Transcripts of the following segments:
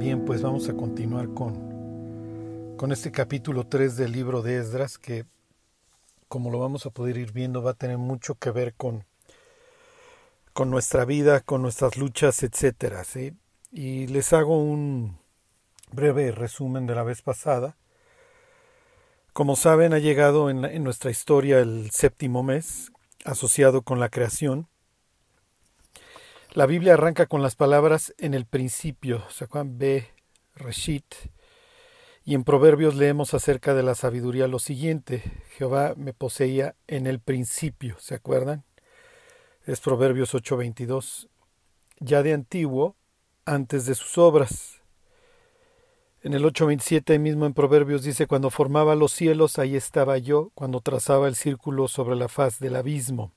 Bien, pues vamos a continuar con, con este capítulo 3 del libro de Esdras, que como lo vamos a poder ir viendo va a tener mucho que ver con, con nuestra vida, con nuestras luchas, etcétera. ¿sí? Y les hago un breve resumen de la vez pasada. Como saben, ha llegado en, en nuestra historia el séptimo mes, asociado con la creación, la Biblia arranca con las palabras en el principio, Juan B. Reshit, y en Proverbios leemos acerca de la sabiduría lo siguiente, Jehová me poseía en el principio, ¿se acuerdan? Es Proverbios 8:22, ya de antiguo, antes de sus obras. En el 8:27 mismo en Proverbios dice, cuando formaba los cielos, ahí estaba yo, cuando trazaba el círculo sobre la faz del abismo.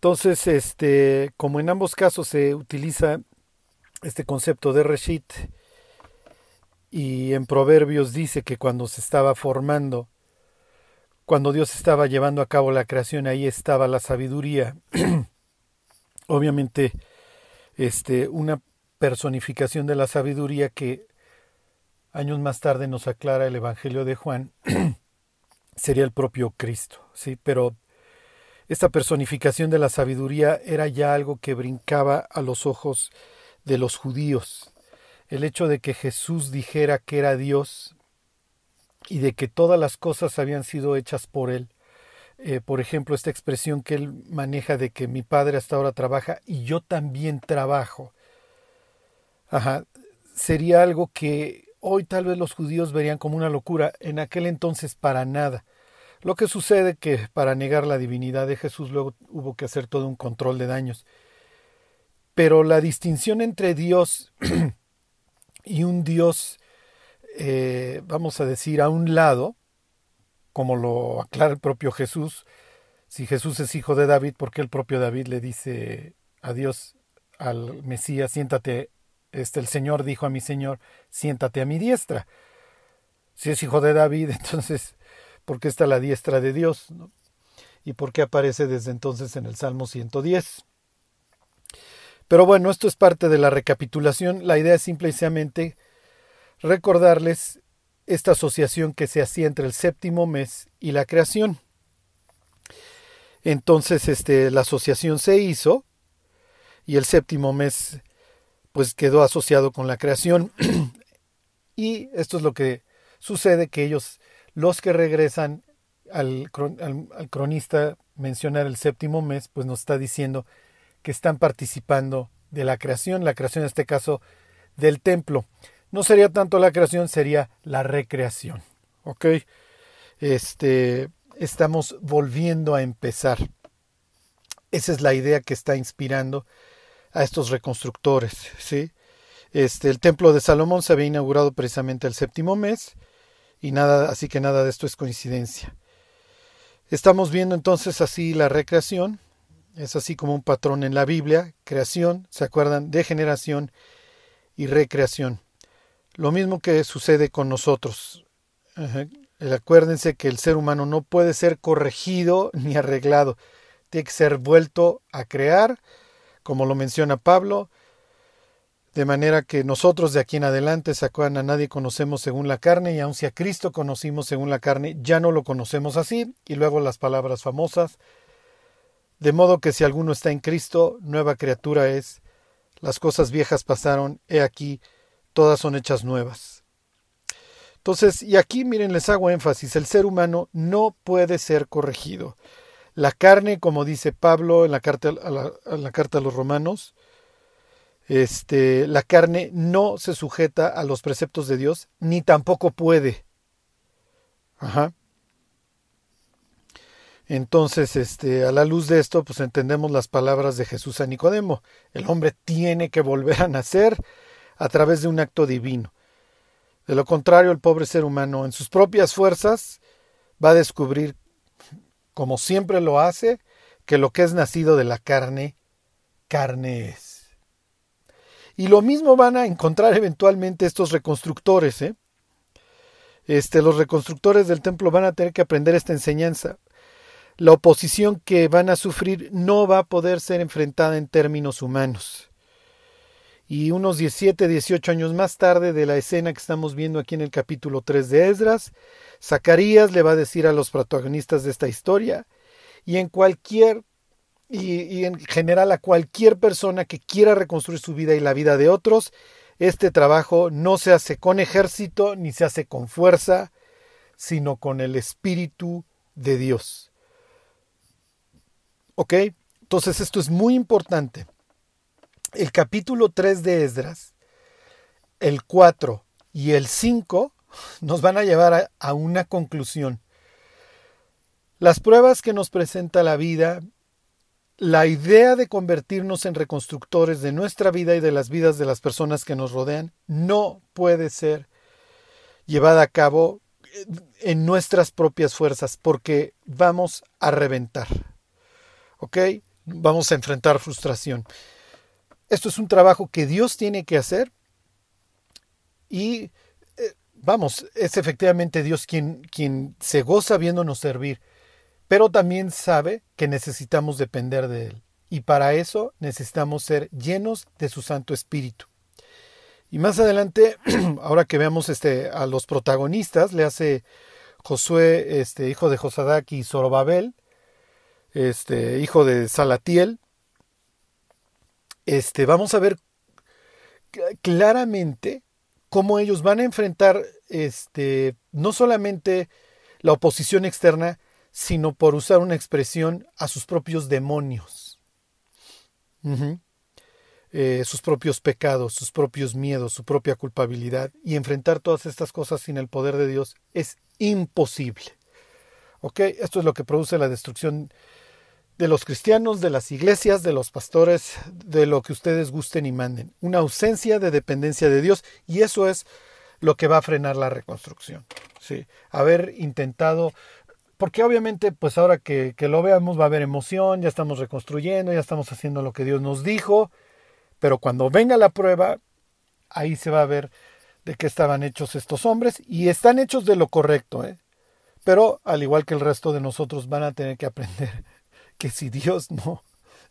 Entonces, este, como en ambos casos se utiliza este concepto de Reshit, y en Proverbios dice que cuando se estaba formando, cuando Dios estaba llevando a cabo la creación, ahí estaba la sabiduría. Obviamente, este, una personificación de la sabiduría que años más tarde nos aclara el Evangelio de Juan, sería el propio Cristo, ¿sí? Pero esta personificación de la sabiduría era ya algo que brincaba a los ojos de los judíos. El hecho de que Jesús dijera que era Dios y de que todas las cosas habían sido hechas por Él. Eh, por ejemplo, esta expresión que Él maneja de que mi Padre hasta ahora trabaja y yo también trabajo. Ajá, sería algo que hoy tal vez los judíos verían como una locura, en aquel entonces para nada. Lo que sucede que para negar la divinidad de Jesús luego hubo que hacer todo un control de daños. Pero la distinción entre Dios y un Dios, eh, vamos a decir, a un lado, como lo aclara el propio Jesús, si Jesús es hijo de David, ¿por qué el propio David le dice a Dios, al Mesías, siéntate, este, el Señor dijo a mi Señor, siéntate a mi diestra? Si es hijo de David, entonces por qué está la diestra de Dios y por qué aparece desde entonces en el Salmo 110. Pero bueno, esto es parte de la recapitulación. La idea es simplemente recordarles esta asociación que se hacía entre el séptimo mes y la creación. Entonces, este, la asociación se hizo y el séptimo mes pues quedó asociado con la creación. y esto es lo que sucede que ellos los que regresan al, cronista mencionar el séptimo mes, pues nos está diciendo que están participando de la creación, la creación en este caso del templo. No sería tanto la creación, sería la recreación. ¿Ok? Este, estamos volviendo a empezar. Esa es la idea que está inspirando a estos reconstructores. ¿sí? Este, el templo de Salomón se había inaugurado precisamente el séptimo mes y nada, así que nada de esto es coincidencia. Estamos viendo entonces así la recreación, es así como un patrón en la Biblia, creación, ¿se acuerdan? Degeneración y recreación. Lo mismo que sucede con nosotros. Acuérdense que el ser humano no puede ser corregido ni arreglado, tiene que ser vuelto a crear, como lo menciona Pablo, de manera que nosotros de aquí en adelante, sacan a nadie conocemos según la carne, y aun si a Cristo conocimos según la carne, ya no lo conocemos así. Y luego las palabras famosas. De modo que si alguno está en Cristo, nueva criatura es. Las cosas viejas pasaron, he aquí, todas son hechas nuevas. Entonces, y aquí miren, les hago énfasis, el ser humano no puede ser corregido. La carne, como dice Pablo en la carta a, la, la carta a los romanos, este, la carne no se sujeta a los preceptos de Dios, ni tampoco puede. Ajá. Entonces, este, a la luz de esto, pues entendemos las palabras de Jesús a Nicodemo. El hombre tiene que volver a nacer a través de un acto divino. De lo contrario, el pobre ser humano, en sus propias fuerzas, va a descubrir, como siempre lo hace, que lo que es nacido de la carne, carne es. Y lo mismo van a encontrar eventualmente estos reconstructores. ¿eh? Este, los reconstructores del templo van a tener que aprender esta enseñanza. La oposición que van a sufrir no va a poder ser enfrentada en términos humanos. Y unos 17, 18 años más tarde de la escena que estamos viendo aquí en el capítulo 3 de Esdras, Zacarías le va a decir a los protagonistas de esta historia y en cualquier y, en general a cualquier persona que quiera reconstruir su vida y la vida de otros, este trabajo no se hace con ejército ni se hace con fuerza, sino con el Espíritu de Dios. ¿Ok? Entonces esto es muy importante el capítulo 3 de Esdras, el 4 y el 5 nos van a llevar a, una conclusión. Las pruebas que nos presenta la vida, la idea de convertirnos en reconstructores de nuestra vida y de las vidas de las personas que nos rodean, no puede ser llevada a cabo en nuestras propias fuerzas porque vamos a reventar. ¿Ok? Vamos a enfrentar frustración. Esto es un trabajo que Dios tiene que hacer y eh, vamos, es efectivamente Dios quien, quien se goza viéndonos servir, pero también sabe que necesitamos depender de Él. Y para eso necesitamos ser llenos de su Santo Espíritu. Y más adelante, ahora que veamos este, a los protagonistas, le hace Josué, este, hijo de Josadac y Zorobabel, este, hijo de Salatiel, este, vamos a ver claramente cómo ellos van a enfrentar este, no solamente la oposición externa, sino por usar una expresión a sus propios demonios, eh, sus propios pecados, sus propios miedos, su propia culpabilidad, y enfrentar todas estas cosas sin el poder de Dios es imposible. ¿Ok? Esto es lo que produce la destrucción de los cristianos, de las iglesias, de los pastores, de lo que ustedes gusten y manden. Una ausencia de dependencia de Dios y eso es lo que va a frenar la reconstrucción. ¿sí? Haber intentado, porque obviamente pues ahora que, lo veamos va a haber emoción, ya estamos reconstruyendo, ya estamos haciendo lo que Dios nos dijo, pero cuando venga la prueba, ahí se va a ver de qué estaban hechos estos hombres y están hechos de lo correcto, ¿eh? pero al igual que el resto de nosotros van a tener que aprender que si Dios no,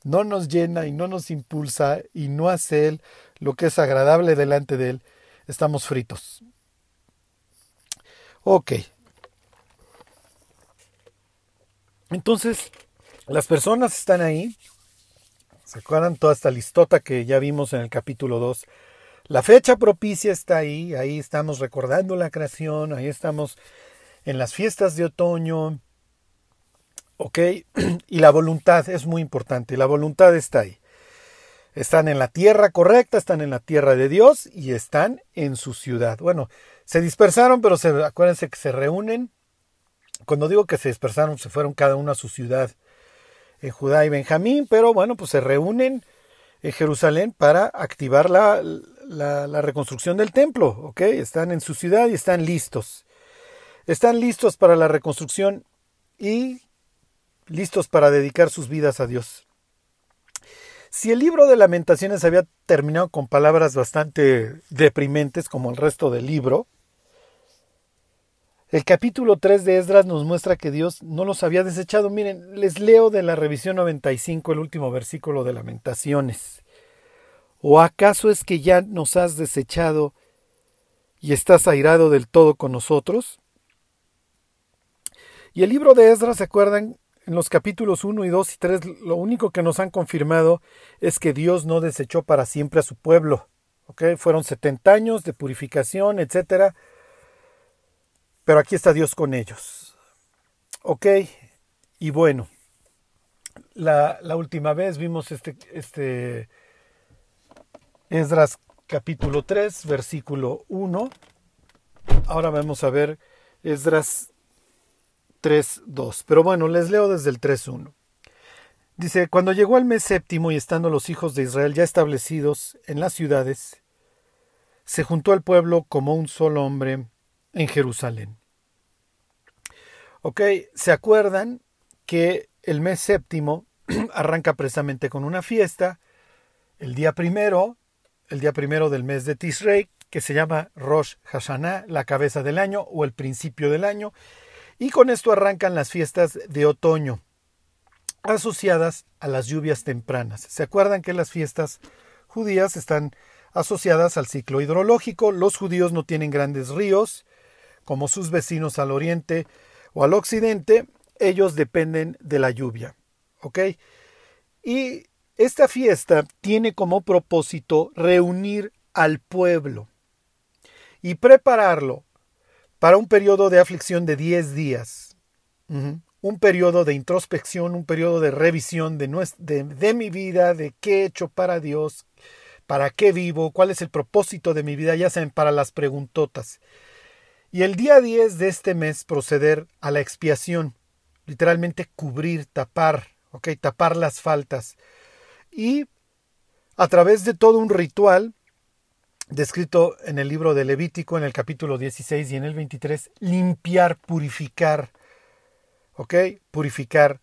no nos llena y no nos impulsa y no hace Él lo que es agradable delante de Él, estamos fritos. Ok. Entonces, las personas están ahí. ¿Se acuerdan toda esta listota que ya vimos en el capítulo 2? La fecha propicia está ahí, ahí estamos recordando la creación, ahí estamos en las fiestas de otoño, ¿Ok? Y la voluntad es muy importante. La voluntad está ahí. Están en la tierra correcta, están en la tierra de Dios y están en su ciudad. Bueno, se dispersaron, pero se, acuérdense que se reúnen. Cuando digo que se dispersaron, se fueron cada uno a su ciudad en Judá y Benjamín, pero bueno, pues se reúnen en Jerusalén para activar la, la, reconstrucción del templo. ¿Ok? Están en su ciudad y están listos. Están listos para la reconstrucción y listos para dedicar sus vidas a Dios. Si el libro de lamentaciones había terminado con palabras bastante deprimentes como el resto del libro, el capítulo 3 de Esdras nos muestra que Dios no los había desechado. Miren, les leo de la revisión 95 el último versículo de lamentaciones. ¿O acaso es que ya nos has desechado y estás airado del todo con nosotros? Y el libro de Esdras, ¿se acuerdan? En los capítulos 1 y 2 y 3 lo único que nos han confirmado es que Dios no desechó para siempre a su pueblo. ¿okay? Fueron 70 años de purificación, etc. Pero aquí está Dios con ellos. ¿Ok? Y bueno, la, última vez vimos este, este Esdras capítulo 3, versículo 1. Ahora vamos a ver Esdras 3.2. Pero bueno, les leo desde el 3.1. Dice, cuando llegó el mes séptimo y estando los hijos de Israel ya establecidos en las ciudades, se juntó al pueblo como un solo hombre en Jerusalén. Ok, ¿se acuerdan que el mes séptimo arranca precisamente con una fiesta? El día primero, el día primero del mes de Tishrei, que se llama Rosh Hashanah, la cabeza del año o el principio del año, y con esto arrancan las fiestas de otoño, asociadas a las lluvias tempranas. ¿Se acuerdan que las fiestas judías están asociadas al ciclo hidrológico. Los judíos no tienen grandes ríos, como sus vecinos al oriente o al occidente, ellos dependen de la lluvia. ¿Ok? Y esta fiesta tiene como propósito reunir al pueblo y prepararlo para un periodo de aflicción de 10 días. Un periodo de introspección, un periodo de revisión de, de, mi vida, de qué he hecho para Dios, para qué vivo, cuál es el propósito de mi vida, ya saben, para las preguntotas. Y el día 10 de este mes proceder a la expiación, literalmente cubrir, tapar, ¿ok? Tapar las faltas. Y a través de todo un ritual, descrito en el libro de Levítico, en el capítulo 16 y en el 23, limpiar, purificar, ¿ok? Purificar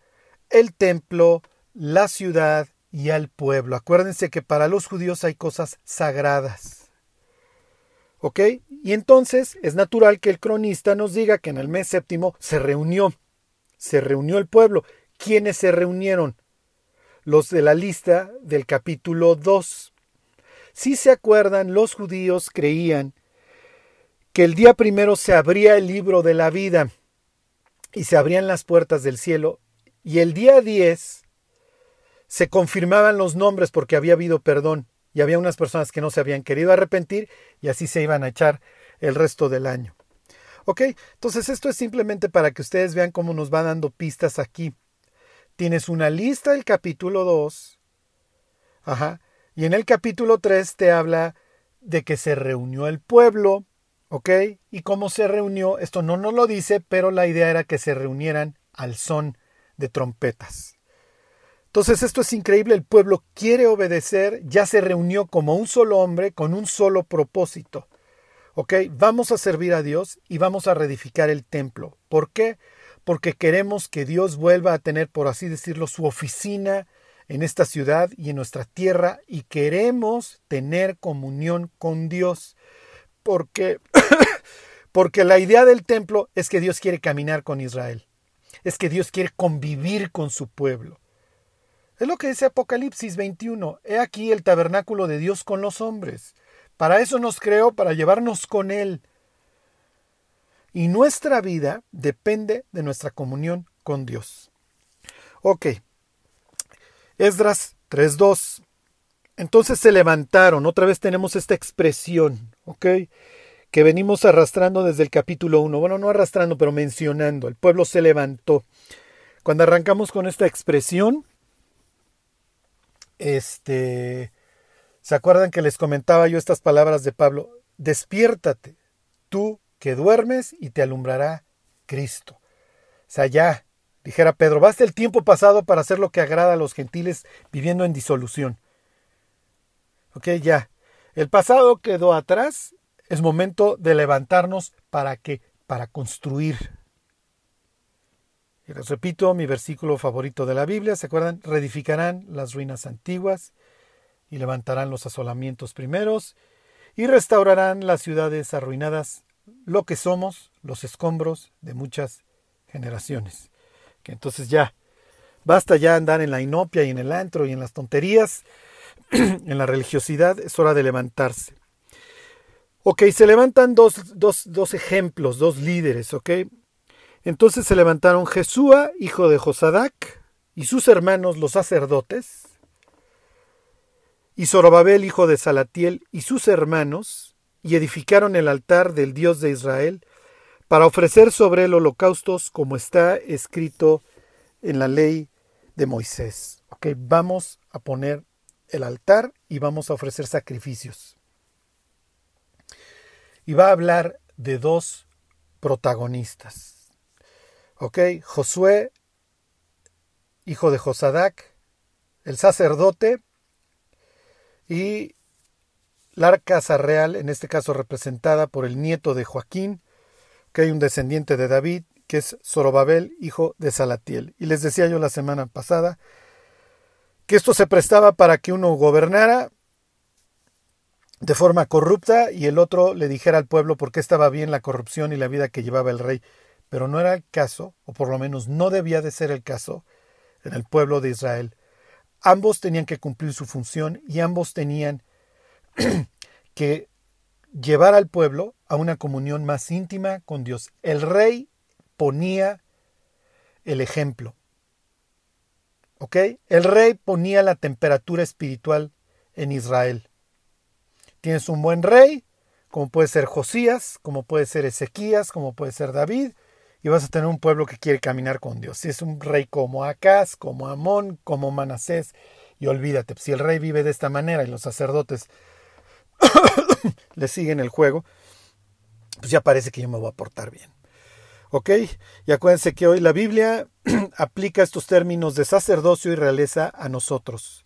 el templo, la ciudad y al pueblo. Acuérdense que para los judíos hay cosas sagradas. ¿Ok? Y entonces es natural que el cronista nos diga que en el mes séptimo se reunió, se reunió el pueblo. ¿Quiénes se reunieron? Los de la lista del capítulo 2. Si se acuerdan, los judíos creían que el día primero se abría el libro de la vida y se abrían las puertas del cielo y el día 10 se confirmaban los nombres porque había habido perdón y había unas personas que no se habían querido arrepentir y así se iban a echar el resto del año. ¿Ok? Entonces esto es simplemente para que ustedes vean cómo nos va dando pistas aquí. Tienes una lista del capítulo 2. Ajá. Y en el capítulo 3 te habla de que se reunió el pueblo. ¿Ok? Y cómo se reunió, esto no nos lo dice, pero la idea era que se reunieran al son de trompetas. Entonces esto es increíble, el pueblo quiere obedecer, ya se reunió como un solo hombre con un solo propósito. ¿Ok? Vamos a servir a Dios y vamos a reedificar el templo. ¿Por qué? Porque queremos que Dios vuelva a tener, por así decirlo, su oficina en esta ciudad y en nuestra tierra y queremos tener comunión con Dios. Porque, porque la idea del templo es que Dios quiere caminar con Israel. Es que Dios quiere convivir con su pueblo. Es lo que dice Apocalipsis 21. He aquí el tabernáculo de Dios con los hombres. Para eso nos creó, para llevarnos con Él. Y nuestra vida depende de nuestra comunión con Dios. Ok. Esdras 3.2. Entonces se levantaron. Otra vez tenemos esta expresión, ¿ok? Que venimos arrastrando desde el capítulo 1. Bueno, no arrastrando, pero mencionando. El pueblo se levantó. Cuando arrancamos con esta expresión, este, ¿se acuerdan que les comentaba yo estas palabras de Pablo? Despiértate, tú que duermes y te alumbrará Cristo. O sea, ya, dijera Pedro, basta el tiempo pasado para hacer lo que agrada a los gentiles viviendo en disolución. Ok, ya. El pasado quedó atrás, es momento de levantarnos para que, para construir, y les repito, mi versículo favorito de la Biblia, ¿se acuerdan? Reedificarán las ruinas antiguas y levantarán los asolamientos primeros y restaurarán las ciudades arruinadas, lo que somos, los escombros de muchas generaciones. Que entonces ya, basta ya andar en la inopia y en el antro y en las tonterías, en la religiosidad, es hora de levantarse. Ok, se levantan dos, dos, dos ejemplos, dos líderes, ok. Entonces se levantaron Jesúa, hijo de Josadac, y sus hermanos los sacerdotes, y Zorobabel, hijo de Salatiel, y sus hermanos, y edificaron el altar del Dios de Israel, para ofrecer sobre él holocaustos como está escrito en la ley de Moisés. Ok, vamos a poner el altar y vamos a ofrecer sacrificios. Y va a hablar de dos protagonistas. Ok, Josué, hijo de Josadac, el sacerdote, y la casa real, en este caso representada por el nieto de Joaquín, que hay un descendiente de David, que es Zorobabel, hijo de Salatiel. Y les decía yo la semana pasada que esto se prestaba para que uno gobernara de forma corrupta y el otro le dijera al pueblo por qué estaba bien la corrupción y la vida que llevaba el rey pero no era el caso, o por lo menos no debía de ser el caso, en el pueblo de Israel. Ambos tenían que cumplir su función y ambos tenían que llevar al pueblo a una comunión más íntima con Dios. El rey ponía el ejemplo. ¿Ok? El rey ponía la temperatura espiritual en Israel. Tienes un buen rey, como puede ser Josías, como puede ser Ezequías, como puede ser David, y vas a tener un pueblo que quiere caminar con Dios. Si es un rey como Acaz, como Amón, como Manasés, y olvídate, si el rey vive de esta manera y los sacerdotes le siguen el juego, pues ya parece que yo me voy a portar bien. ¿Ok? Y acuérdense que hoy la Biblia aplica estos términos de sacerdocio y realeza a nosotros.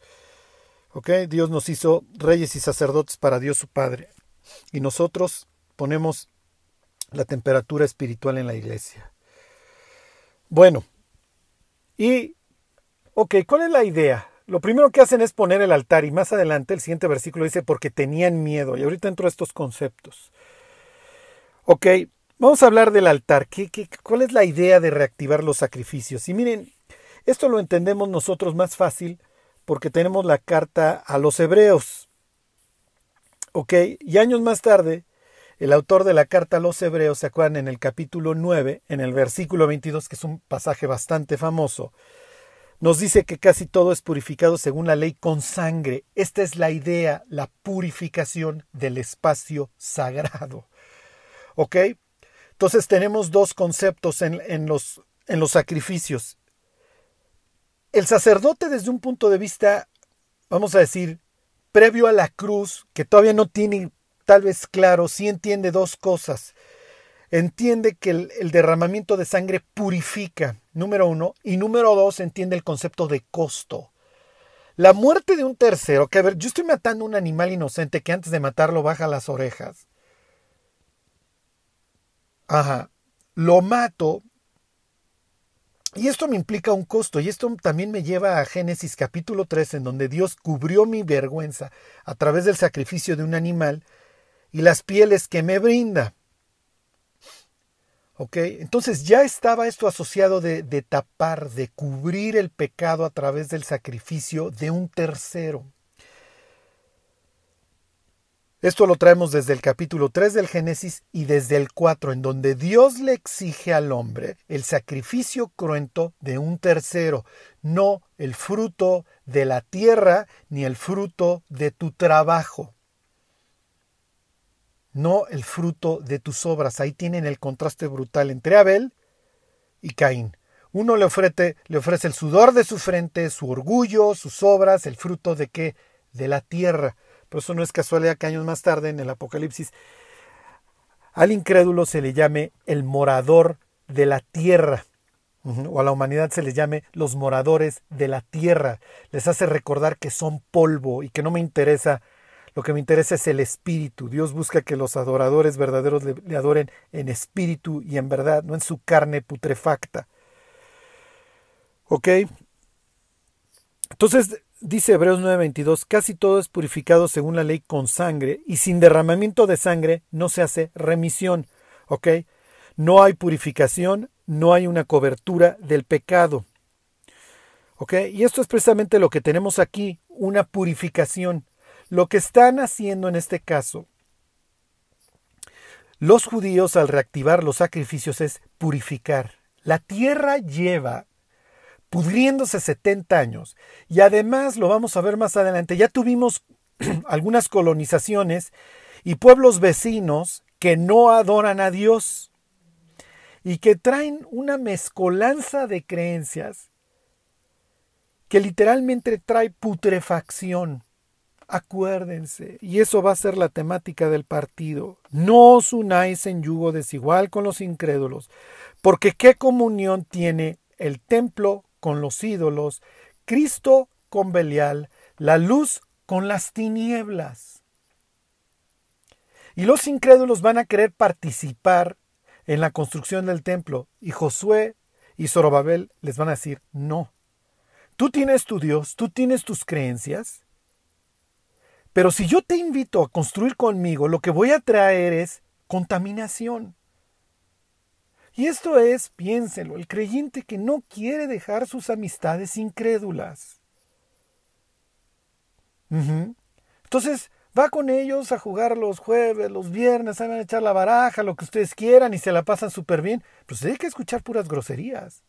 ¿Ok? Dios nos hizo reyes y sacerdotes para Dios su Padre. Y nosotros ponemos la temperatura espiritual en la iglesia. Bueno, y, ok, ¿cuál es la idea? Lo primero que hacen es poner el altar y más adelante el siguiente versículo dice porque tenían miedo. Y ahorita entro a estos conceptos. Ok, vamos a hablar del altar. ¿Qué, qué, cuál es la idea de reactivar los sacrificios? Y miren, esto lo entendemos nosotros más fácil porque tenemos la carta a los hebreos. Ok, y años más tarde, el autor de la carta a los hebreos, ¿se acuerdan? En el capítulo 9, en el versículo 22, que es un pasaje bastante famoso, nos dice que casi todo es purificado según la ley con sangre. Esta es la idea, la purificación del espacio sagrado. ¿Ok? Entonces tenemos dos conceptos en, en, los, en los sacrificios. El sacerdote desde un punto de vista, vamos a decir, previo a la cruz, que todavía no tiene tal vez claro, sí entiende dos cosas entiende que el, derramamiento de sangre purifica, número uno, y número dos, entiende el concepto de costo. La muerte de un tercero, que a ver, yo estoy matando a un animal inocente que antes de matarlo baja las orejas. Ajá, lo mato. Y esto me implica un costo, y esto también me lleva a Génesis capítulo 3, en donde Dios cubrió mi vergüenza a través del sacrificio de un animal y las pieles que me brinda. Entonces ya estaba esto asociado de, de tapar, de cubrir el pecado a través del sacrificio de un tercero. Esto lo traemos desde el capítulo 3 del Génesis y desde el 4, en donde Dios le exige al hombre el sacrificio cruento de un tercero, no el fruto de la tierra ni el fruto de tu trabajo no el fruto de tus obras. Ahí tienen el contraste brutal entre Abel y Caín. Uno le ofrece, le ofrece el sudor de su frente, su orgullo, sus obras, el fruto de qué? De la tierra. Por eso no es casualidad que años más tarde en el Apocalipsis al incrédulo se le llame el morador de la tierra. O a la humanidad se le llame los moradores de la tierra. Les hace recordar que son polvo y que no me interesa lo que me interesa es el espíritu. Dios busca que los adoradores verdaderos le, adoren en espíritu y en verdad, no en su carne putrefacta. ¿Ok? Entonces dice Hebreos 9:22, casi todo es purificado según la ley con sangre y sin derramamiento de sangre no se hace remisión. ¿Ok? No hay purificación, no hay una cobertura del pecado. ¿Ok? Y esto es precisamente lo que tenemos aquí, una purificación. Lo que están haciendo en este caso los judíos al reactivar los sacrificios es purificar. La tierra lleva pudriéndose 70 años y además lo vamos a ver más adelante. Ya tuvimos algunas colonizaciones y pueblos vecinos que no adoran a Dios y que traen una mezcolanza de creencias que literalmente trae putrefacción. Acuérdense, y eso va a ser la temática del partido, no os unáis en yugo desigual con los incrédulos, porque qué comunión tiene el templo con los ídolos, Cristo con Belial, la luz con las tinieblas. Y los incrédulos van a querer participar en la construcción del templo, y Josué y Zorobabel les van a decir, no, tú tienes tu Dios, tú tienes tus creencias, pero si yo te invito a construir conmigo, lo que voy a traer es contaminación. Y esto es, piénselo, el creyente que no quiere dejar sus amistades incrédulas. Entonces, Va con ellos a jugar los jueves, los viernes, van a echar la baraja, lo que ustedes quieran y se la pasan súper bien. Pero se dedica a escuchar puras groserías.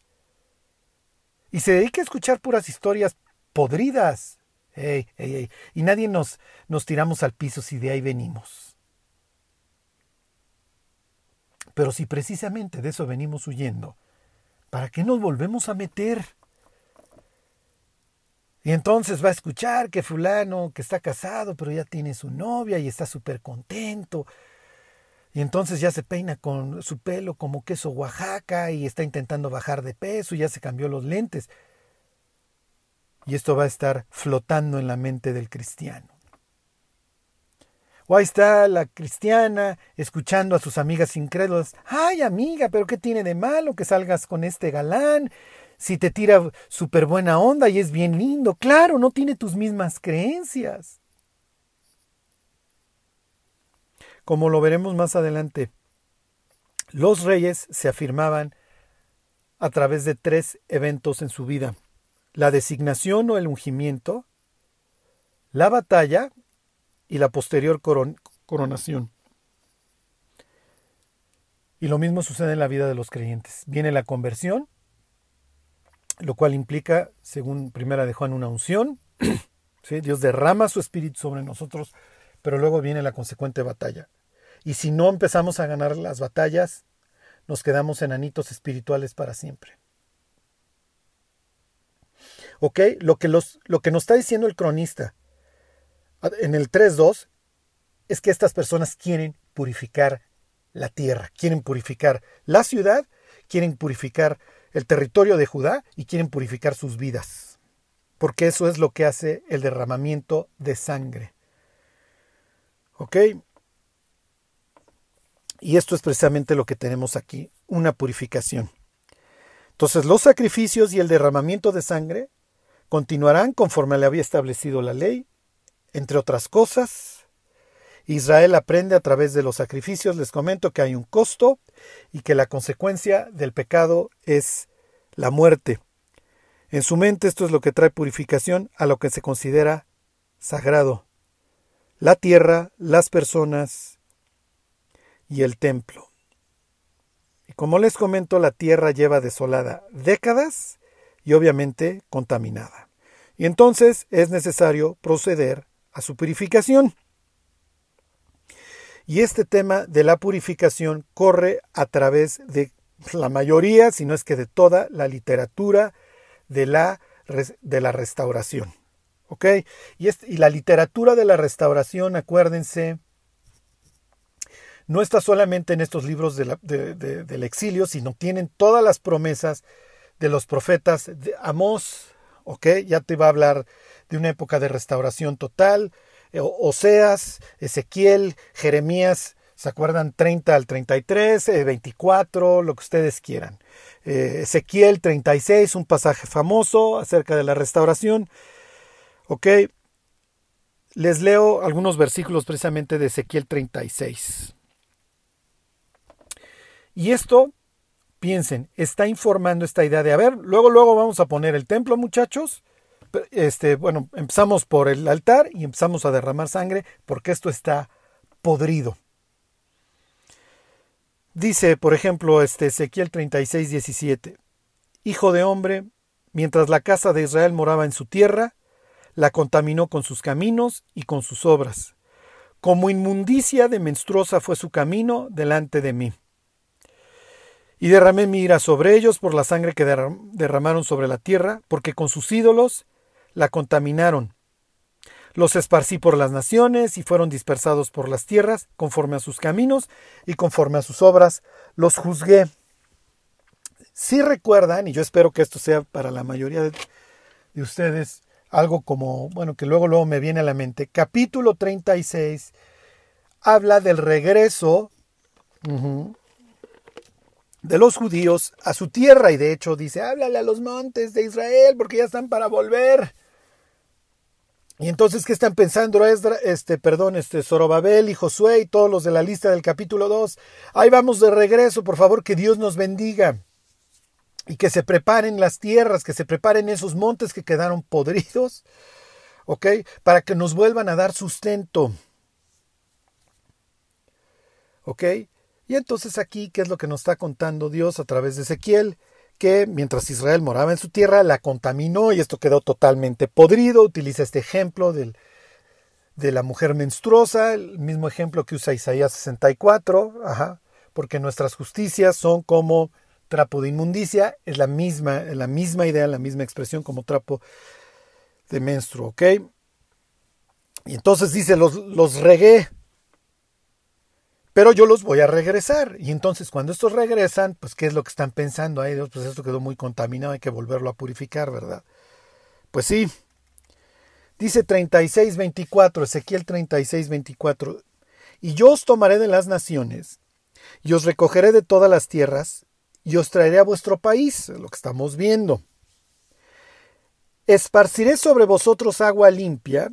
Y se dedica a escuchar puras historias podridas. Y nadie nos, nos tiramos al piso si de ahí venimos. Pero si precisamente de eso venimos huyendo, ¿para qué nos volvemos a meter? Y entonces va a escuchar que fulano que está casado, pero ya tiene su novia y está súper contento. Y entonces ya se peina con su pelo como queso Oaxaca y está intentando bajar de peso y ya se cambió los lentes. Y esto va a estar flotando en la mente del cristiano. O ahí está la cristiana escuchando a sus amigas incrédulas. Ay, amiga, pero ¿qué tiene de malo que salgas con este galán? si te tira súper buena onda y es bien lindo. Claro, no tiene tus mismas creencias. Como lo veremos más adelante, los reyes se afirmaban a través de tres eventos en su vida. La designación o el ungimiento, la batalla y la posterior coronación. Y lo mismo sucede en la vida de los creyentes. Viene la conversión, lo cual implica, según Primera de Juan, una unción. Dios derrama su espíritu sobre nosotros, pero luego viene la consecuente batalla. Y si no empezamos a ganar las batallas, nos quedamos enanitos espirituales para siempre. ¿Ok? Lo que, los, lo que nos está diciendo el cronista en el 3.2 es que estas personas quieren purificar la tierra, quieren purificar la ciudad, quieren purificar el territorio de Judá y quieren purificar sus vidas, porque eso es lo que hace el derramamiento de sangre. ¿Ok? Y esto es precisamente lo que tenemos aquí, una purificación. Entonces los sacrificios y el derramamiento de sangre continuarán conforme le había establecido la ley. Entre otras cosas, Israel aprende a través de los sacrificios, les comento que hay un costo y que la consecuencia del pecado es la muerte. En su mente esto es lo que trae purificación a lo que se considera sagrado. La tierra, las personas y el templo. Y como les comento, la tierra lleva desolada décadas y obviamente contaminada. Y entonces es necesario proceder a su purificación. Y este tema de la purificación corre a través de la mayoría, si no es que de toda la literatura de la, de la restauración. ¿Ok? Y, la literatura de la restauración, acuérdense, no está solamente en estos libros del exilio, sino tienen todas las promesas de los profetas de Amós, ¿ok? Ya te va a hablar de una época de restauración total, Oseas, Ezequiel, Jeremías, ¿Se acuerdan? 30 al 33, 24, eh, lo que ustedes quieran. Eh, Ezequiel 36, un pasaje famoso acerca de la restauración. Ok. Les leo algunos versículos precisamente de Ezequiel 36. Y esto, piensen, está informando esta idea de, a ver, luego, luego vamos a poner el templo, muchachos. Este, bueno, empezamos por el altar y empezamos a derramar sangre porque esto está podrido. Dice, por ejemplo, este Ezequiel 36, 17, Hijo de hombre, mientras la casa de Israel moraba en su tierra, la contaminó con sus caminos y con sus obras. Como inmundicia de menstruosa fue su camino delante de mí. Y derramé mi ira sobre ellos por la sangre que derramaron sobre la tierra, porque con sus ídolos la contaminaron los esparcí por las naciones y fueron dispersados por las tierras, conforme a sus caminos y conforme a sus obras, los juzgué. Si recuerdan, y yo espero que esto sea para la mayoría de, ustedes algo como, bueno, que luego, luego me viene a la mente, capítulo 36 habla del regreso de los judíos a su tierra y de hecho dice, háblale a los montes de Israel porque ya están para volver. Y entonces, ¿qué están pensando este, perdón, este, Zorobabel y Josué y todos los de la lista del capítulo 2? Ahí vamos de regreso, por favor, que Dios nos bendiga. Y que se preparen las tierras, que se preparen esos montes que quedaron podridos, ¿ok? Para que nos vuelvan a dar sustento. ¿Ok? Y entonces aquí, ¿qué es lo que nos está contando Dios a través de Ezequiel? Que mientras Israel moraba en su tierra, la contaminó y esto quedó totalmente podrido. Utiliza este ejemplo del, de la mujer menstruosa, el mismo ejemplo que usa Isaías 64, ajá, porque nuestras justicias son como trapo de inmundicia, es la misma, la misma idea, la misma expresión como trapo de menstruo, ¿ok? Y entonces dice, los, los regué, pero yo los voy a regresar. Y entonces cuando estos regresan, pues ¿qué es lo que están pensando? Ay Dios, pues esto quedó muy contaminado, hay que volverlo a purificar, ¿verdad? Pues sí. Dice 36, 24, Ezequiel 36, 24. Y yo os tomaré de las naciones, y os recogeré de todas las tierras, y os traeré a vuestro país, lo que estamos viendo. Esparciré sobre vosotros agua limpia,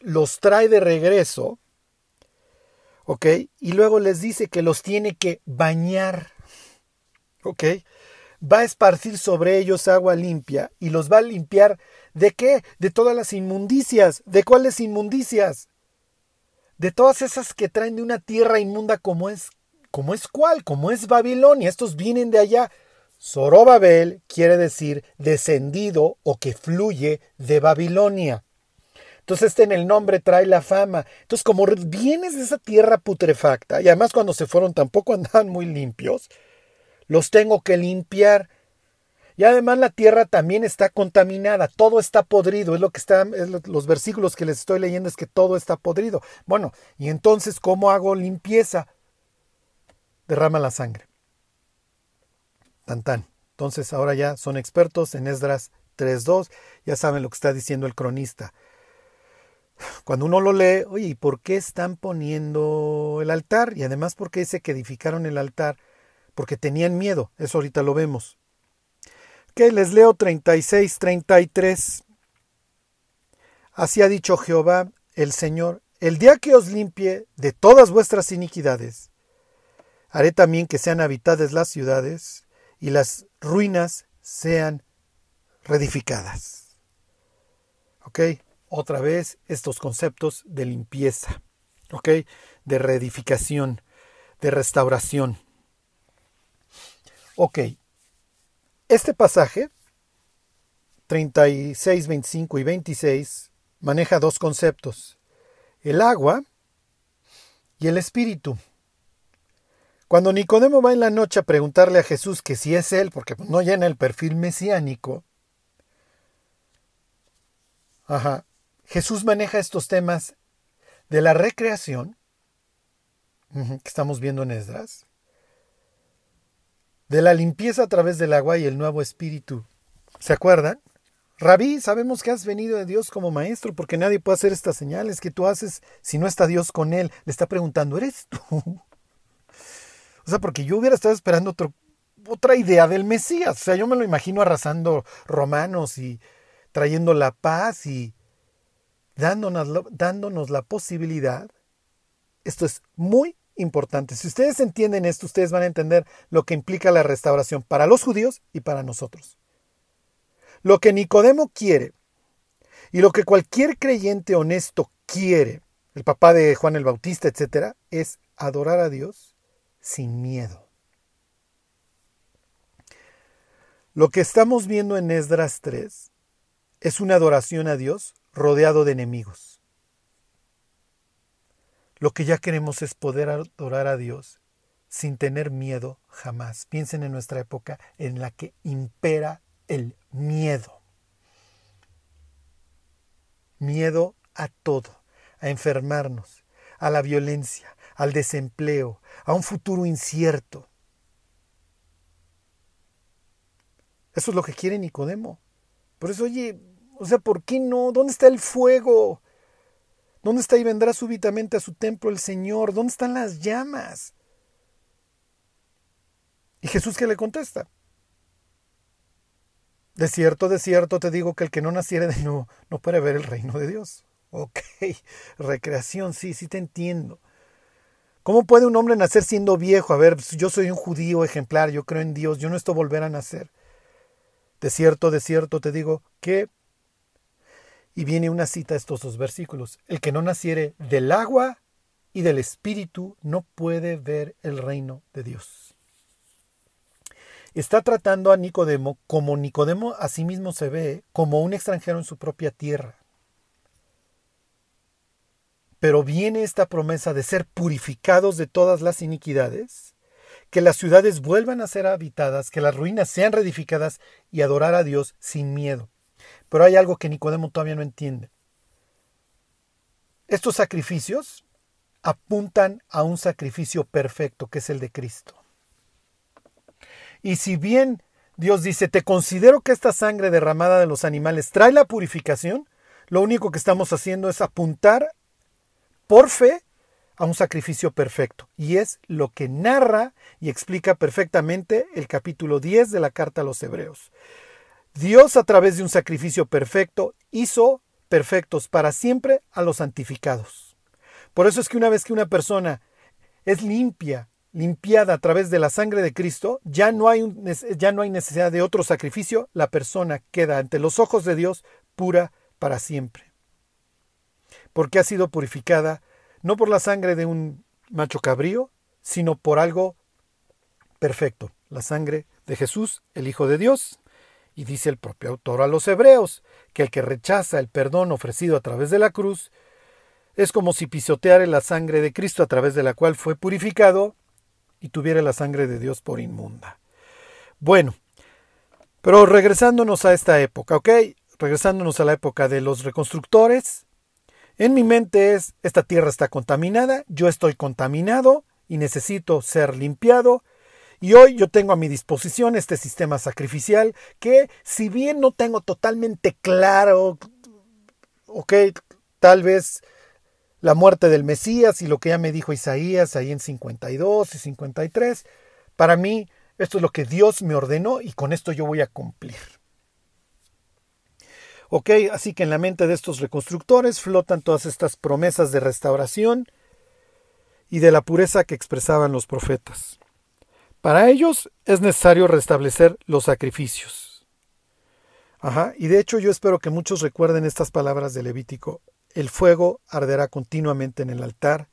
los trae de regreso, ¿ok? Y luego les dice que los tiene que bañar, ¿ok? Va a esparcir sobre ellos agua limpia y los va a limpiar de qué? De todas las inmundicias. ¿De cuáles inmundicias? De todas esas que traen de una tierra inmunda como es, como es cuál, como es Babilonia. Estos vienen de allá. Zorobabel quiere decir descendido o que fluye de Babilonia. Entonces este en el nombre trae la fama. Entonces como vienes de esa tierra putrefacta, y además cuando se fueron tampoco andaban muy limpios, los tengo que limpiar. Y además la tierra también está contaminada, todo está podrido, es lo que está, los versículos que les estoy leyendo es que todo está podrido. Bueno, y entonces, ¿cómo hago limpieza? Derrama la sangre. Tan tan. Entonces ahora ya son expertos en Esdras 3.2, ya saben lo que está diciendo el cronista. Cuando uno lo lee, oye, ¿y por qué están poniendo el altar? Y además, ¿por qué dice que edificaron el altar? Porque tenían miedo, eso ahorita lo vemos. Que les leo 36, 33. Así ha dicho Jehová, el Señor, el día que os limpie de todas vuestras iniquidades, haré también que sean habitadas las ciudades y las ruinas sean reedificadas. ¿Ok? Otra vez estos conceptos de limpieza, ¿ok? De reedificación, de restauración. Ok, este pasaje, 36, 25 y 26, maneja dos conceptos, el agua y el espíritu. Cuando Nicodemo va en la noche a preguntarle a Jesús que si es él, porque no llena el perfil mesiánico, ajá, Jesús maneja estos temas de la recreación, que estamos viendo en Esdras, de la limpieza a través del agua y el nuevo espíritu. ¿Se acuerdan? Rabí, sabemos que has venido de Dios como maestro, porque nadie puede hacer estas señales que tú haces si no está Dios con él. Le está preguntando, ¿eres tú? O sea, porque yo hubiera estado esperando otra idea del Mesías. O sea, yo me lo imagino arrasando romanos y trayendo la paz y dándonos, dándonos la posibilidad. Esto es muy importante. Si ustedes entienden esto, ustedes van a entender lo que implica la restauración para los judíos y para nosotros. Lo que Nicodemo quiere y lo que cualquier creyente honesto quiere, el papá de Juan el Bautista, etc., es adorar a Dios sin miedo. Lo que estamos viendo en Esdras 3 es una adoración a Dios rodeado de enemigos. Lo que ya queremos es poder adorar a Dios sin tener miedo jamás. Piensen en nuestra época en la que impera el miedo. Miedo a todo, a enfermarnos, a la violencia, al desempleo, a un futuro incierto. Eso es lo que quiere Nicodemo. Por eso, oye, o sea, ¿por qué no? ¿Dónde está el fuego? ¿Dónde está y vendrá súbitamente a su templo el Señor? ¿Dónde están las llamas? ¿Y Jesús qué le contesta? De cierto, de cierto te digo que el que no naciere de nuevo no puede ver el reino de Dios. Ok, recreación, sí, sí te entiendo. ¿Cómo puede un hombre nacer siendo viejo? A ver, yo soy un judío ejemplar, yo creo en Dios, yo no estoy volver a nacer. De cierto, de cierto te digo que... Y viene una cita de estos dos versículos. El que no naciere del agua y del espíritu no puede ver el reino de Dios. Está tratando a Nicodemo como Nicodemo a sí mismo se ve, como un extranjero en su propia tierra. Pero viene esta promesa de ser purificados de todas las iniquidades, que las ciudades vuelvan a ser habitadas, que las ruinas sean reedificadas y adorar a Dios sin miedo. Pero hay algo que Nicodemo todavía no entiende. Estos sacrificios apuntan a un sacrificio perfecto, que es el de Cristo. Y si bien Dios dice, te considero que esta sangre derramada de los animales trae la purificación, lo único que estamos haciendo es apuntar por fe a un sacrificio perfecto. Y es lo que narra y explica perfectamente el capítulo 10 de la carta a los Hebreos. Dios a través de un sacrificio perfecto hizo perfectos para siempre a los santificados. Por eso es que una vez que una persona es limpia, limpiada a través de la sangre de Cristo, ya no hay, ya no hay necesidad de otro sacrificio, la persona queda ante los ojos de Dios pura para siempre porque ha sido purificada no por la sangre de un macho cabrío, sino por algo perfecto, la sangre de Jesús, el Hijo de Dios. Y dice el propio autor a los hebreos, que el que rechaza el perdón ofrecido a través de la cruz, es como si pisoteara la sangre de Cristo a través de la cual fue purificado y tuviera la sangre de Dios por inmunda. Bueno, pero regresándonos a esta época, ¿ok? Regresándonos a la época de los reconstructores, en mi mente es, esta tierra está contaminada, yo estoy contaminado y necesito ser limpiado. Y hoy yo tengo a mi disposición este sistema sacrificial que si bien no tengo totalmente claro, ok, tal vez la muerte del Mesías y lo que ya me dijo Isaías ahí en 52 y 53, para mí esto es lo que Dios me ordenó y con esto yo voy a cumplir. Ok, así que en la mente de estos reconstructores flotan todas estas promesas de restauración y de la pureza que expresaban los profetas. Para ellos es necesario restablecer los sacrificios. Ajá, y de hecho yo espero que muchos recuerden estas palabras de Levítico. El fuego arderá continuamente en el altar,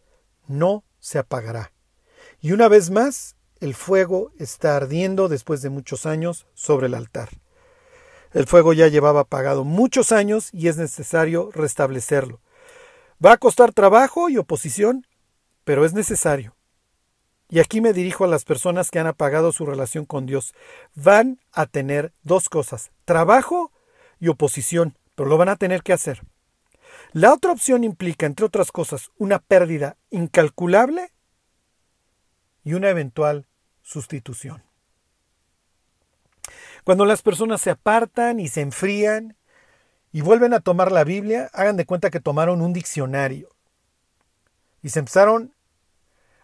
no se apagará. Y una vez más, el fuego está ardiendo después de muchos años sobre el altar. El fuego ya llevaba apagado muchos años y es necesario restablecerlo. Va a costar trabajo y oposición, pero es necesario. Y aquí me dirijo a las personas que han apagado su relación con Dios. Van a tener dos cosas, trabajo y oposición, pero lo van a tener que hacer. La otra opción implica, entre otras cosas, una pérdida incalculable y una eventual sustitución. Cuando las personas se apartan y se enfrían y vuelven a tomar la Biblia, hagan de cuenta que tomaron un diccionario y se empezaron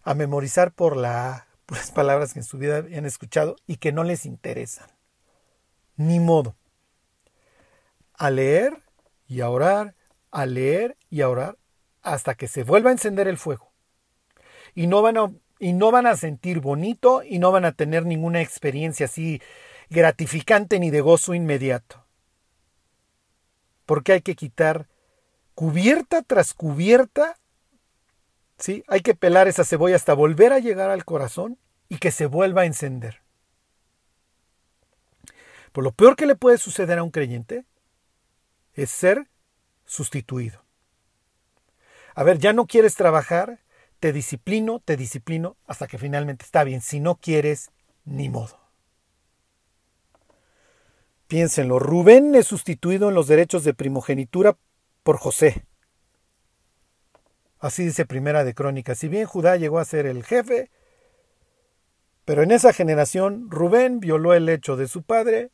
a memorizar por, la, las palabras que en su vida habían escuchado y que no les interesan. Ni modo. A leer y a orar, a leer y a orar hasta que se vuelva a encender el fuego. Y no van a, y no van a sentir bonito y no van a tener ninguna experiencia así gratificante ni de gozo inmediato. Porque hay que quitar cubierta tras cubierta, ¿sí? Hay que pelar esa cebolla hasta volver a llegar al corazón y que se vuelva a encender. Por lo peor que le puede suceder a un creyente es ser sustituido. A ver, ya no quieres trabajar, te disciplino, te disciplino hasta que finalmente está bien. Si no quieres, ni modo. Piénsenlo, Rubén es sustituido en los derechos de primogenitura por José. Así dice Primera de Crónicas. Si bien Judá llegó a ser el jefe, pero en esa generación Rubén violó el hecho de su padre,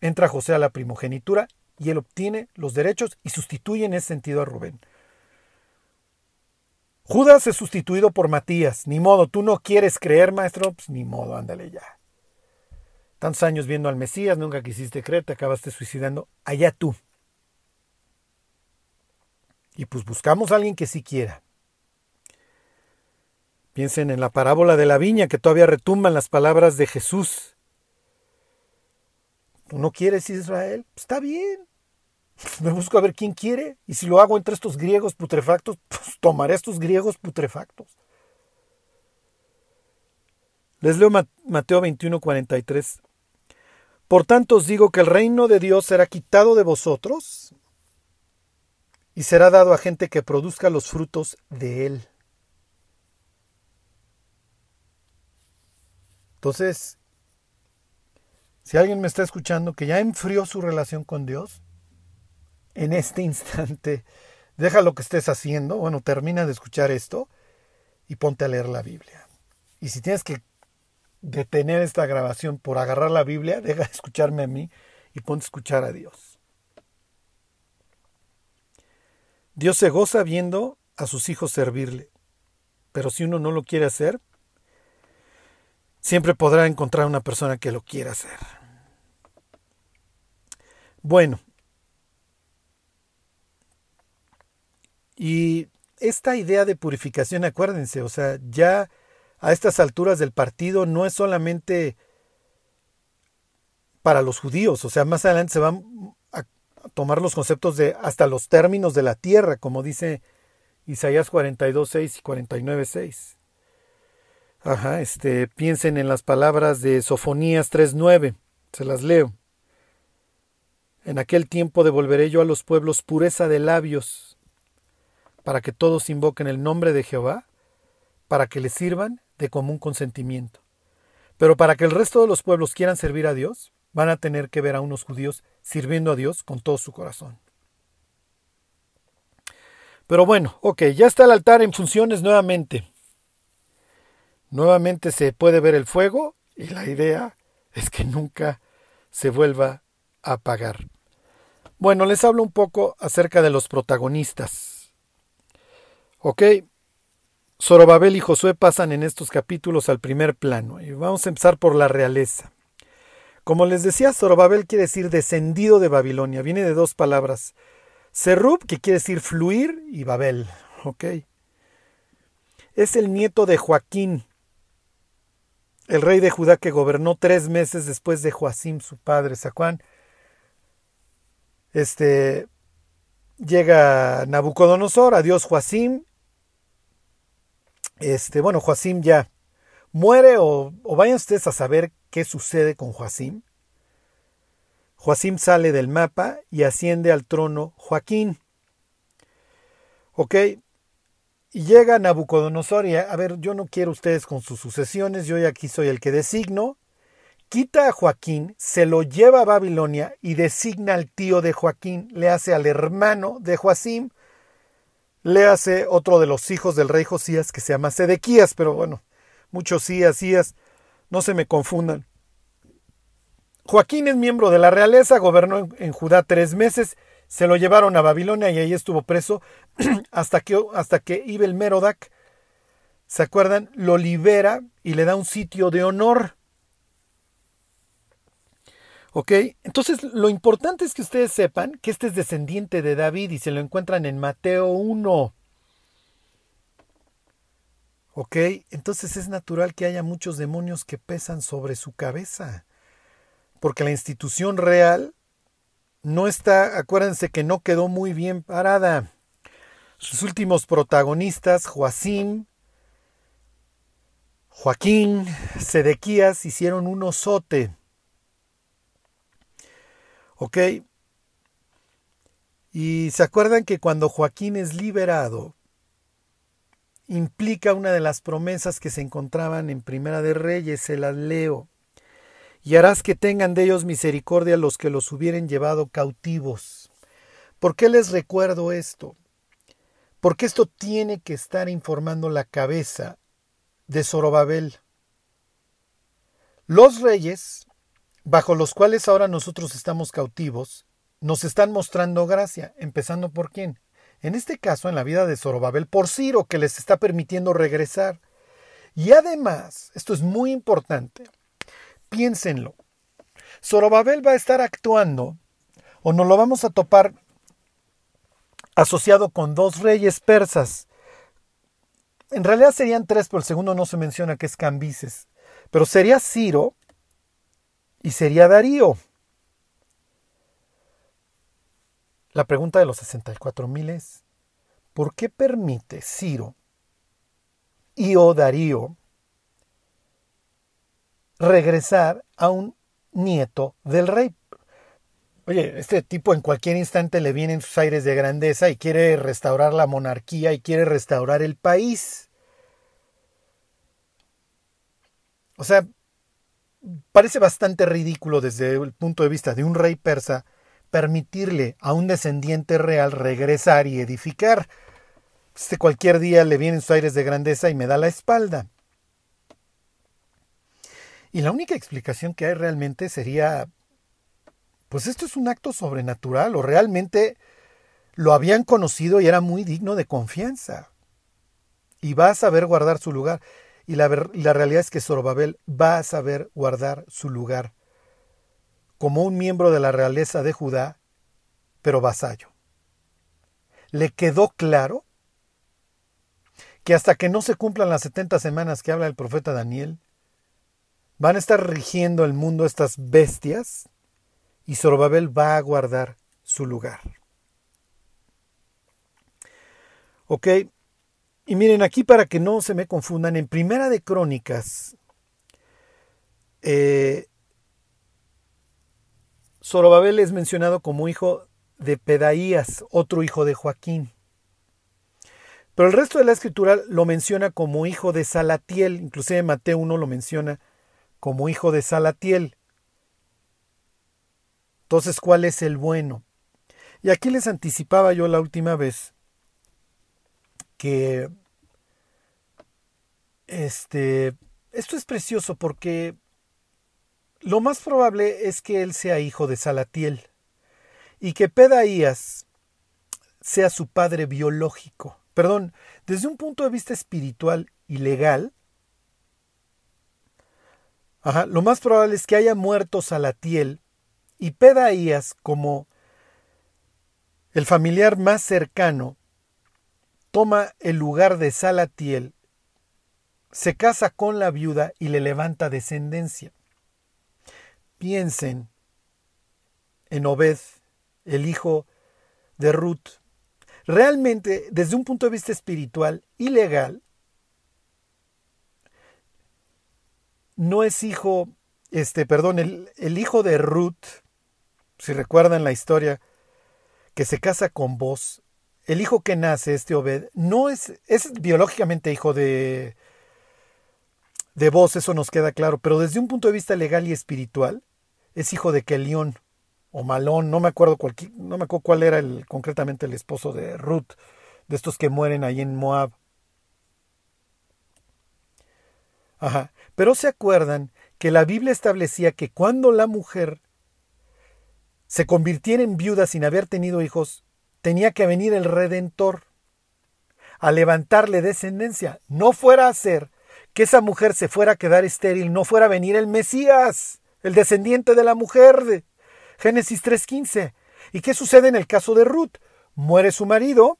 entra José a la primogenitura y él obtiene los derechos y sustituye en ese sentido a Rubén. Judas es sustituido por Matías. Ni modo, tú no quieres creer, maestro, pues ni modo, ándale ya. tantos años viendo al Mesías, nunca quisiste creer, te acabaste suicidando, allá tú. Y pues buscamos a alguien que sí quiera. Piensen en la parábola de la viña que todavía retumban las palabras de Jesús. ¿Tú no quieres Israel? Está bien. Me busco a ver quién quiere. Y si lo hago entre estos griegos putrefactos, pues tomaré estos griegos putrefactos. Les leo Mateo 21, 43. Por tanto os digo que el reino de Dios será quitado de vosotros y será dado a gente que produzca los frutos de él. Entonces, si alguien me está escuchando que ya enfrió su relación con Dios, en este instante, deja lo que estés haciendo, bueno, termina de escuchar esto y ponte a leer la Biblia. Y si tienes que detener esta grabación por agarrar la Biblia, deja de escucharme a mí y ponte a escuchar a Dios. Dios se goza viendo a sus hijos servirle, pero si uno no lo quiere hacer, siempre podrá encontrar una persona que lo quiera hacer. Bueno, y esta idea de purificación, acuérdense, o sea, ya a estas alturas del partido no es solamente para los judíos, o sea, más adelante se van a tomar los conceptos de hasta los términos de la tierra, como dice Isaías 42, 6 y 49, 6. Ajá, este, piensen en las palabras de Sofonías 3.9, se las leo. En aquel tiempo devolveré yo a los pueblos pureza de labios, para que todos invoquen el nombre de Jehová, para que les sirvan de común consentimiento. Pero para que el resto de los pueblos quieran servir a Dios, van a tener que ver a unos judíos sirviendo a Dios con todo su corazón. Pero bueno, ok, ya está el altar en funciones nuevamente. Nuevamente se puede ver el fuego y la idea es que nunca se vuelva a apagar. Bueno, les hablo un poco acerca de los protagonistas. Ok, Zorobabel y Josué pasan en estos capítulos al primer plano y vamos a empezar por la realeza. Como les decía, Zorobabel quiere decir descendido de Babilonia, viene de dos palabras. Serub, que quiere decir fluir, y Babel. Ok. Es el nieto de Joaquín, el rey de Judá que gobernó tres meses después de Joacim, su padre, Sacuán, este, llega Nabucodonosor, adiós Joacim, este, bueno, Joacim ya muere o, o, vayan ustedes a saber qué sucede con Joacim. Joacim sale del mapa y asciende al trono Joaquín. ¿Ok? Y llega Nabucodonosor y a ver, yo no quiero ustedes con sus sucesiones, yo ya aquí soy el que designo. Quita a Joaquín, se lo lleva a Babilonia y designa al tío de Joaquín, le hace al hermano de Joacim, le hace otro de los hijos del rey Josías que se llama Sedequías, pero bueno, muchos Sías, no se me confundan. Joaquín es miembro de la realeza, gobernó en, Judá tres meses se lo llevaron a Babilonia y ahí estuvo preso hasta que, hasta que Ibel Merodac, ¿se acuerdan? Lo libera y le da un sitio de honor. ¿Ok? Entonces, lo importante es que ustedes sepan que este es descendiente de David y se lo encuentran en Mateo 1. ¿Ok? Entonces es natural que haya muchos demonios que pesan sobre su cabeza. Porque la institución real no está, acuérdense que no quedó muy bien parada. Sus últimos protagonistas, Joacim, Joaquín, Sedequías, hicieron un osote. ¿Ok? Y se acuerdan que cuando Joaquín es liberado, implica una de las promesas que se encontraban en Primera de Reyes, se las leo y harás que tengan de ellos misericordia los que los hubieren llevado cautivos. ¿Por qué les recuerdo esto? Porque esto tiene que estar informando la cabeza de Zorobabel. Los reyes, bajo los cuales ahora nosotros estamos cautivos, nos están mostrando gracia, empezando por quién. En este caso, en la vida de Zorobabel, por Ciro, que les está permitiendo regresar. Y además, esto es muy importante, Piénsenlo. Zorobabel va a estar actuando, o nos lo vamos a topar asociado con dos reyes persas. En realidad serían tres, pero el segundo no se menciona que es Cambises. Pero sería Ciro y sería Darío. La pregunta de los 64 mil es, ¿por qué permite Ciro y o Darío regresar a un nieto del rey? Oye, este tipo en cualquier instante le vienen sus aires de grandeza y quiere restaurar la monarquía y quiere restaurar el país. O sea, parece bastante ridículo desde el punto de vista de un rey persa permitirle a un descendiente real regresar y edificar. Este cualquier día le vienen sus aires de grandeza y me da la espalda. Y la única explicación que hay realmente sería, pues esto es un acto sobrenatural o realmente lo habían conocido y era muy digno de confianza. Y va a saber guardar su lugar. Y la, la realidad es que Zorobabel va a saber guardar su lugar como un miembro de la realeza de Judá, pero vasallo. Le quedó claro que hasta que no se cumplan las 70 semanas que habla el profeta Daniel, van a estar rigiendo el mundo estas bestias y Zorobabel va a guardar su lugar. Ok, y miren aquí para que no se me confundan, en Primera de Crónicas, eh, Zorobabel es mencionado como hijo de Pedaías, otro hijo de Joaquín. Pero el resto de la escritura lo menciona como hijo de Salatiel, inclusive Mateo 1 lo menciona como hijo de Salatiel. Entonces, ¿cuál es el bueno? Y aquí les anticipaba yo la última vez que este esto es precioso porque lo más probable es que él sea hijo de Salatiel y que Pedaías sea su padre biológico. Perdón, desde un punto de vista espiritual y legal, lo más probable es que haya muerto Salatiel y Pedaías como el familiar más cercano toma el lugar de Salatiel, se casa con la viuda y le levanta descendencia. Piensen en Obed, el hijo de Ruth. Realmente, desde un punto de vista espiritual y legal, no es hijo, este, perdón, el, hijo de Ruth, si recuerdan la historia, que se casa con vos, el hijo que nace, este Obed, no es, es biológicamente hijo de, de vos, eso nos queda claro, pero desde un punto de vista legal y espiritual, es hijo de Kelión o Malón, no me acuerdo cuál, no me acuerdo cuál era el, concretamente el esposo de Ruth, de estos que mueren ahí en Moab. Ajá. Pero se acuerdan que la Biblia establecía que cuando la mujer se convirtiera en viuda sin haber tenido hijos, tenía que venir el Redentor a levantarle descendencia. No fuera a ser que esa mujer se fuera a quedar estéril, no fuera a venir el Mesías el descendiente de la mujer. Génesis 3.15. ¿Y qué sucede en el caso de Ruth? Muere su marido.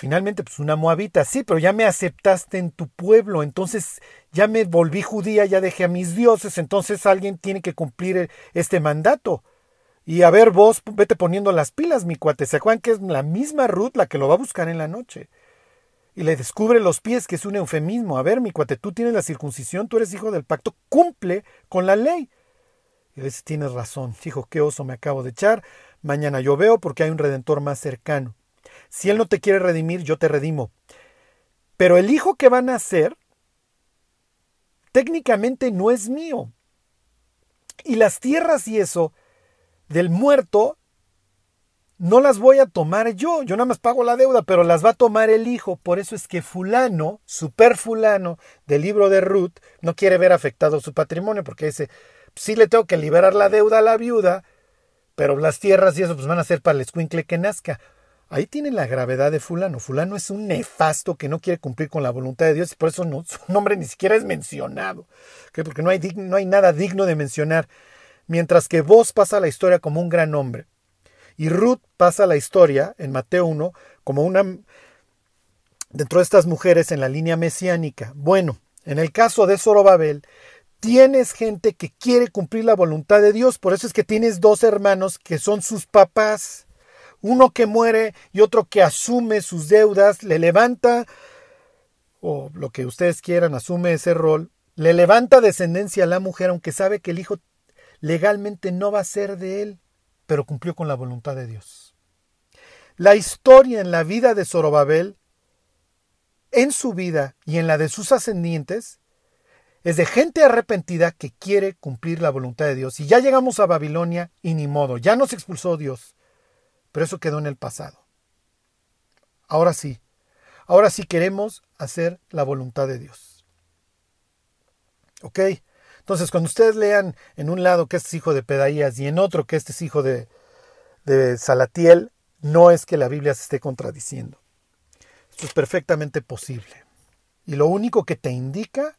Finalmente, pues una moabita, sí, pero ya me aceptaste en tu pueblo, entonces ya me volví judía, ya dejé a mis dioses, entonces alguien tiene que cumplir este mandato. Y a ver, vos vete poniendo las pilas, mi cuate. ¿Se acuerdan que es la misma Ruth la que lo va a buscar en la noche? Y le descubre los pies, que es un eufemismo. A ver, mi cuate, tú tienes la circuncisión, tú eres hijo del pacto, cumple con la ley. Y a veces tienes razón, hijo, qué oso me acabo de echar. Mañana yo veo porque hay un redentor más cercano. Si él no te quiere redimir, yo te redimo. Pero el hijo que van a nacer, técnicamente no es mío. Y las tierras y eso del muerto no las voy a tomar yo, yo nada más pago la deuda, pero las va a tomar el hijo. Por eso es que fulano, super fulano del libro de Ruth, no quiere ver afectado su patrimonio, porque dice, sí le tengo que liberar la deuda a la viuda, pero las tierras y eso pues van a ser para el escuincle que nazca. Ahí tienen la gravedad de fulano. Fulano es un nefasto que no quiere cumplir con la voluntad de Dios y por eso no, su nombre ni siquiera es mencionado. Porque no hay, no hay nada digno de mencionar. Mientras que vos pasa la historia como un gran hombre. Y Ruth pasa la historia en Mateo 1 como una dentro de estas mujeres en la línea mesiánica. Bueno, en el caso de Zorobabel, tienes gente que quiere cumplir la voluntad de Dios, por eso es que tienes dos hermanos que son sus papás. Uno que muere y otro que asume sus deudas, le levanta, o lo que ustedes quieran, asume ese rol, le levanta descendencia a la mujer, aunque sabe que el hijo legalmente no va a ser de él, pero cumplió con la voluntad de Dios. La historia en la vida de Zorobabel, en su vida y en la de sus ascendientes, es de gente arrepentida que quiere cumplir la voluntad de Dios. Y ya llegamos a Babilonia y ni modo, ya nos expulsó Dios pero eso quedó en el pasado. Ahora sí, ahora sí queremos hacer la voluntad de Dios. ¿Ok? Entonces, cuando ustedes lean en un lado que este es hijo de Pedaías y en otro que este es hijo de, de Salatiel, no es que la Biblia se esté contradiciendo. Esto es perfectamente posible. Y lo único que te indica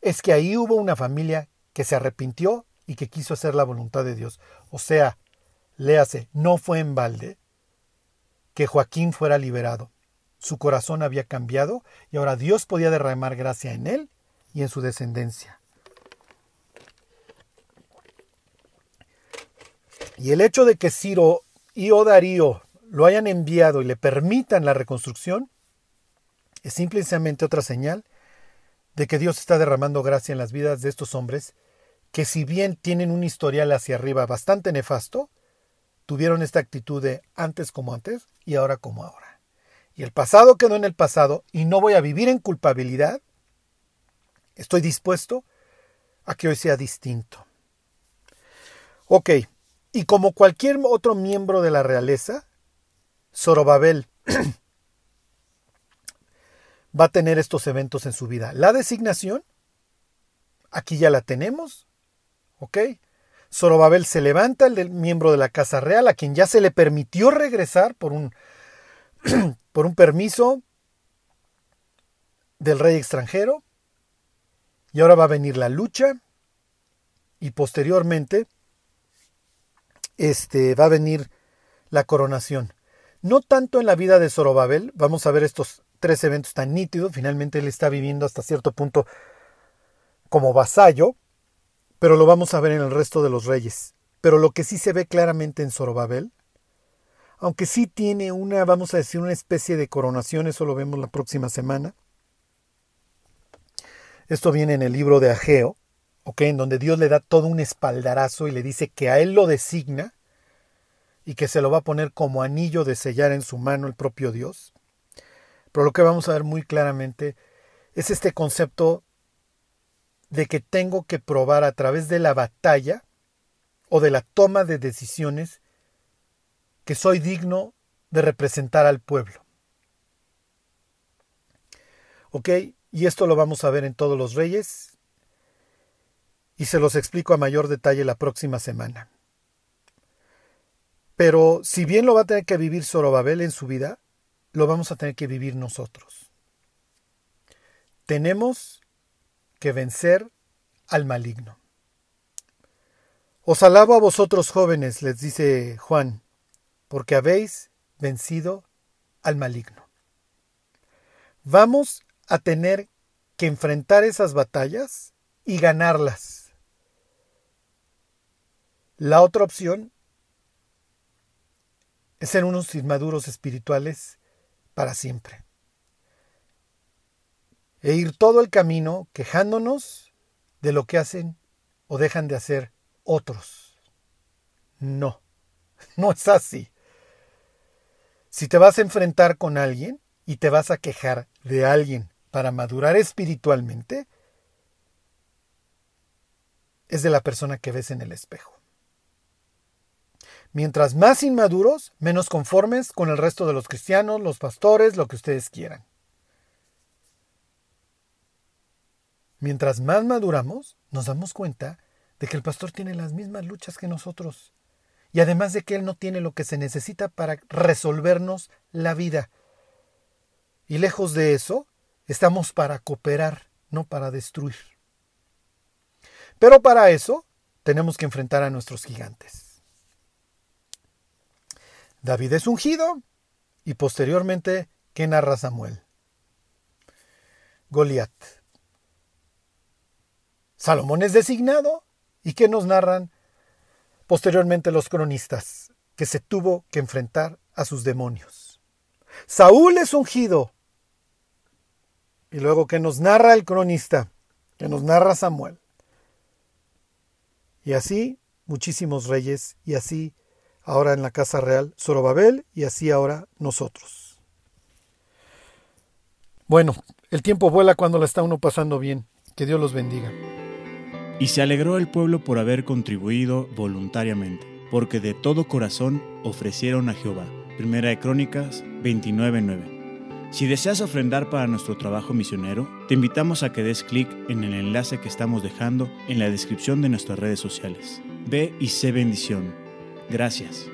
es que ahí hubo una familia que se arrepintió y que quiso hacer la voluntad de Dios. O sea, Léase, no fue en balde que Joaquín fuera liberado. Su corazón había cambiado y ahora Dios podía derramar gracia en él y en su descendencia. Y el hecho de que Ciro y Odarío lo hayan enviado y le permitan la reconstrucción es simplemente otra señal de que Dios está derramando gracia en las vidas de estos hombres que si bien tienen un historial hacia arriba bastante nefasto, tuvieron esta actitud de antes como antes y ahora como ahora. Y el pasado quedó en el pasado y no voy a vivir en culpabilidad. Estoy dispuesto a que hoy sea distinto. Ok, y como cualquier otro miembro de la realeza, Zorobabel va a tener estos eventos en su vida. La designación, aquí ya la tenemos, ¿ok? Zorobabel se levanta, el miembro de la Casa Real, a quien ya se le permitió regresar por un, por un permiso del rey extranjero. Y ahora va a venir la lucha y posteriormente este, va a venir la coronación. No tanto en la vida de Zorobabel, vamos a ver estos tres eventos tan nítidos, finalmente él está viviendo hasta cierto punto como vasallo, pero lo vamos a ver en el resto de los reyes. Pero lo que sí se ve claramente en Zorobabel, aunque sí tiene una, vamos a decir, una especie de coronación, eso lo vemos la próxima semana. Esto viene en el libro de Ageo, ¿ok? En donde Dios le da todo un espaldarazo y le dice que a él lo designa y que se lo va a poner como anillo de sellar en su mano el propio Dios. Pero lo que vamos a ver muy claramente es este concepto de que tengo que probar a través de la batalla o de la toma de decisiones que soy digno de representar al pueblo. ¿Ok? Y esto lo vamos a ver en todos los reyes y se los explico a mayor detalle la próxima semana. Pero si bien lo va a tener que vivir Zorobabel en su vida, lo vamos a tener que vivir nosotros. Tenemos que vencer al maligno. Os alabo a vosotros jóvenes, les dice Juan, porque habéis vencido al maligno. Vamos a tener que enfrentar esas batallas y ganarlas. La otra opción es ser unos inmaduros espirituales para siempre e ir todo el camino quejándonos de lo que hacen o dejan de hacer otros. No, no es así. Si te vas a enfrentar con alguien y te vas a quejar de alguien para madurar espiritualmente, es de la persona que ves en el espejo. Mientras más inmaduros, menos conformes con el resto de los cristianos, los pastores, lo que ustedes quieran. Mientras más maduramos, nos damos cuenta de que el pastor tiene las mismas luchas que nosotros Y además de que Él no tiene lo que se necesita para resolvernos la vida. Y lejos de eso, estamos para cooperar, no para destruir. Pero para eso tenemos que enfrentar a nuestros gigantes. David es ungido y posteriormente, ¿qué narra Samuel? Goliat. Salomón es designado y ¿qué nos narran posteriormente los cronistas? Que se tuvo que enfrentar a sus demonios. Saúl es ungido. Y luego que nos narra el cronista, que nos narra Samuel. Y así muchísimos reyes, y así ahora en la casa real Zorobabel, y así ahora nosotros. Bueno, el tiempo vuela cuando la está uno pasando bien. Que Dios los bendiga. Y se alegró el pueblo por haber contribuido voluntariamente, porque de todo corazón ofrecieron a Jehová. Primera de Crónicas 29:9. Si deseas ofrendar para nuestro trabajo misionero, te invitamos a que des clic en el enlace que estamos dejando en la descripción de nuestras redes sociales. Ve y sé bendición. Gracias.